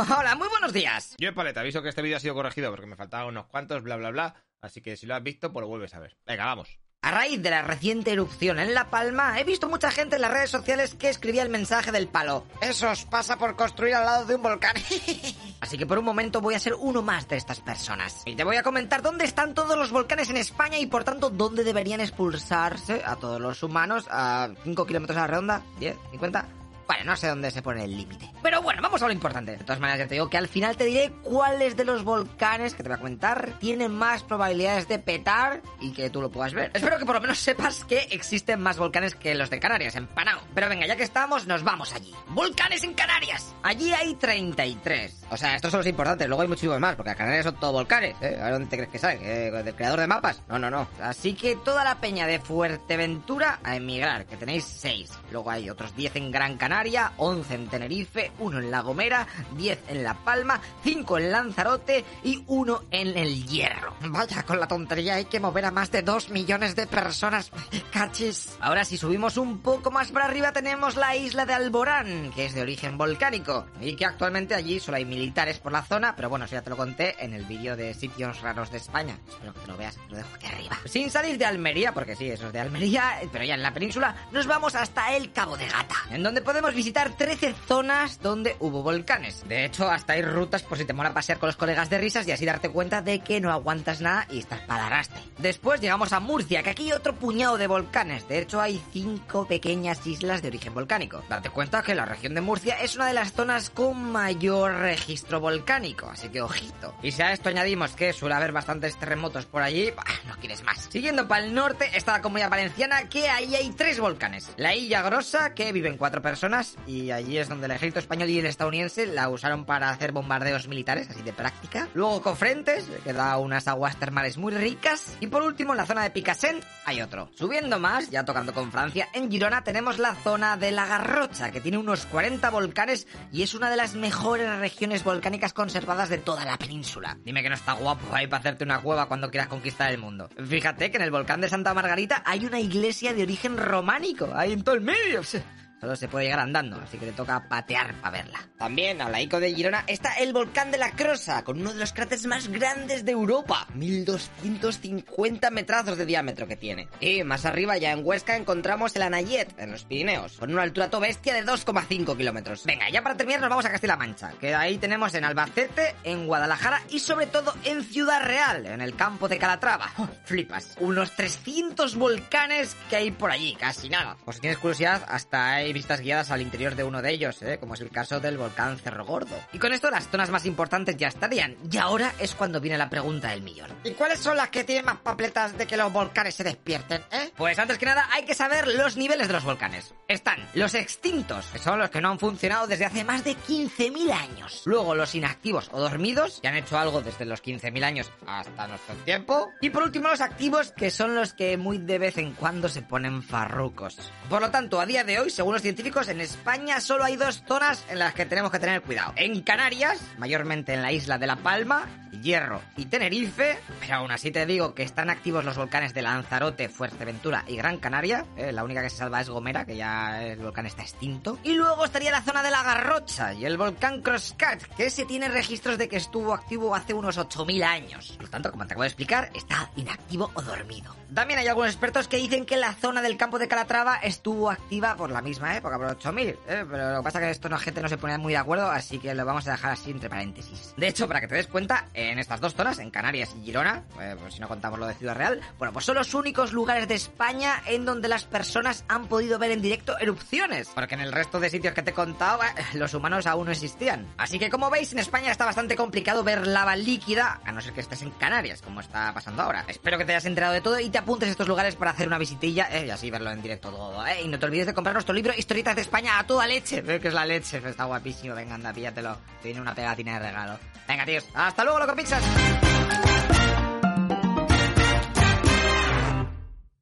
Hola, muy buenos días. Yo, Paleta, aviso que este vídeo ha sido corregido porque me faltaban unos cuantos, bla, bla, bla. Así que si lo has visto, pues lo vuelves a ver. Venga, vamos. A raíz de la reciente erupción en La Palma, he visto mucha gente en las redes sociales que escribía el mensaje del palo. Eso os pasa por construir al lado de un volcán. Así que por un momento voy a ser uno más de estas personas. Y te voy a comentar dónde están todos los volcanes en España y por tanto dónde deberían expulsarse a todos los humanos a 5 kilómetros a la redonda, 10, 50. Bueno, no sé dónde se pone el límite. Pero bueno, vamos a lo importante. De todas maneras, ya te digo que al final te diré cuáles de los volcanes que te voy a comentar tienen más probabilidades de petar y que tú lo puedas ver. Espero que por lo menos sepas que existen más volcanes que los de Canarias, en. Pero venga, ya que estamos, nos vamos allí. ¡Volcanes en Canarias! Allí hay 33. O sea, estos son los importantes, luego hay muchísimos más, porque a Canarias son todos volcanes. ¿eh? ¿A dónde te crees que salen? ¿Eh? ¿Del creador de mapas? No, no, no. Así que toda la peña de Fuerteventura a emigrar, que tenéis 6. Luego hay otros 10 en Gran Canaria, 11 en Tenerife, 1 en La Gomera, 10 en La Palma, 5 en Lanzarote y 1 en El Hierro. Vaya, con la tontería hay que mover a más de 2 millones de personas. Cachis. Ahora si subimos un poco más para arriba tenemos la isla de Alborán, que es de origen volcánico y que actualmente allí solo hay militares por la zona, pero bueno, eso ya te lo conté en el vídeo de sitios raros de España. Espero que te lo veas, lo dejo aquí arriba. Sin salir de Almería, porque sí, eso es de Almería, pero ya en la península, nos vamos hasta el Cabo de Gata, en donde podemos visitar 13 zonas donde hubo volcanes. De hecho, hasta hay rutas por si te mola pasear con los colegas de risas y así darte cuenta de que no aguantas nada y estás para arrastre. Después llegamos a Murcia, que aquí hay otro puñado de volcanes. De hecho, hay cinco pequeñas islas de origen volcánico. Date cuenta que la región de Murcia es una de las zonas con mayor registro volcánico, así que ojito. Y si a esto añadimos que suele haber bastantes terremotos por allí, no quieres más. Siguiendo para el norte está la comunidad valenciana, que ahí hay tres volcanes. La Illa Grosa, que viven cuatro personas, y allí es donde el ejército español y el estadounidense la usaron para hacer bombardeos militares, así de práctica. Luego Cofrentes, que da unas aguas termales muy ricas. Y por último, en la zona de Picassent hay otro. Subiendo más, ya tocando con Francia, en Girona tenemos la zona de la Garrocha, que tiene unos 40 volcanes y es una de las mejores regiones volcánicas conservadas de toda la península. Dime que no está guapo ahí para hacerte una cueva cuando quieras conquistar el mundo. Fíjate que en el volcán de Santa Margarita hay una iglesia de origen románico, ahí en todo el medio. Solo se puede llegar andando, así que te toca patear para verla. También, al laico de Girona, está el volcán de la Crosa, con uno de los cráteres más grandes de Europa. 1250 metrazos de diámetro que tiene. Y más arriba, ya en Huesca, encontramos el Anayet, en los Pirineos, con una altura to bestia de 2,5 kilómetros. Venga, ya para terminar nos vamos a Castilla-La Mancha, que ahí tenemos en Albacete, en Guadalajara y sobre todo en Ciudad Real, en el campo de Calatrava. Oh, flipas. Unos 300 volcanes que hay por allí, casi nada. O si tienes curiosidad, hasta hay vistas guiadas al interior de uno de ellos, ¿eh? como es el caso del volcán Cerro Gordo. Y con esto las zonas más importantes ya estarían. Y ahora es cuando viene la pregunta del millón. ¿Y cuáles son las que tienen más papeletas de que los volcanes se despierten, eh? Pues antes que nada hay que saber los niveles de los volcanes. Están los extintos, que son los que no han funcionado desde hace más de 15.000 años. Luego los inactivos o dormidos, que han hecho algo desde los 15.000 años hasta nuestro tiempo. Y por último los activos, que son los que muy de vez en cuando se ponen farrucos. Por lo tanto, a día de hoy, según los científicos, en España solo hay dos zonas en las que tenemos que tener cuidado. En Canarias, mayormente en la isla de La Palma, Hierro y Tenerife, pero aún así te digo que están activos los volcanes de Lanzarote, Fuerteventura y Gran Canaria. ¿eh? La única que se salva es Gomera, que ya el volcán está extinto. Y luego estaría la zona de la Garrocha y el volcán Crosscat, que ese tiene registros de que estuvo activo hace unos 8.000 años. Por lo tanto, como te acabo de explicar, está inactivo o dormido. También hay algunos expertos que dicen que la zona del campo de Calatrava estuvo activa por la misma época, por 8000. ¿eh? Pero lo que pasa es que esto la gente no se pone muy de acuerdo, así que lo vamos a dejar así entre paréntesis. De hecho, para que te des cuenta, en estas dos zonas, en Canarias y Girona, eh, pues si no contamos lo de Ciudad Real, bueno, pues son los únicos lugares de España en donde las personas han podido ver en directo erupciones. Porque en el resto de sitios que te he contado, eh, los humanos aún no existían. Así que como veis, en España está bastante complicado ver lava líquida, a no ser que estés en Canarias, como está pasando ahora. Espero que te hayas enterado de todo y te apuntes a estos lugares para hacer una visitilla eh, y así verlo en directo todo. Eh. Y no te olvides de comprar nuestro libro Historietas de España a toda leche. Ve que es la leche, está guapísimo. Venga, anda, píllatelo. Tiene una pegatina de regalo. Venga, tíos. Hasta luego, loco pizzas.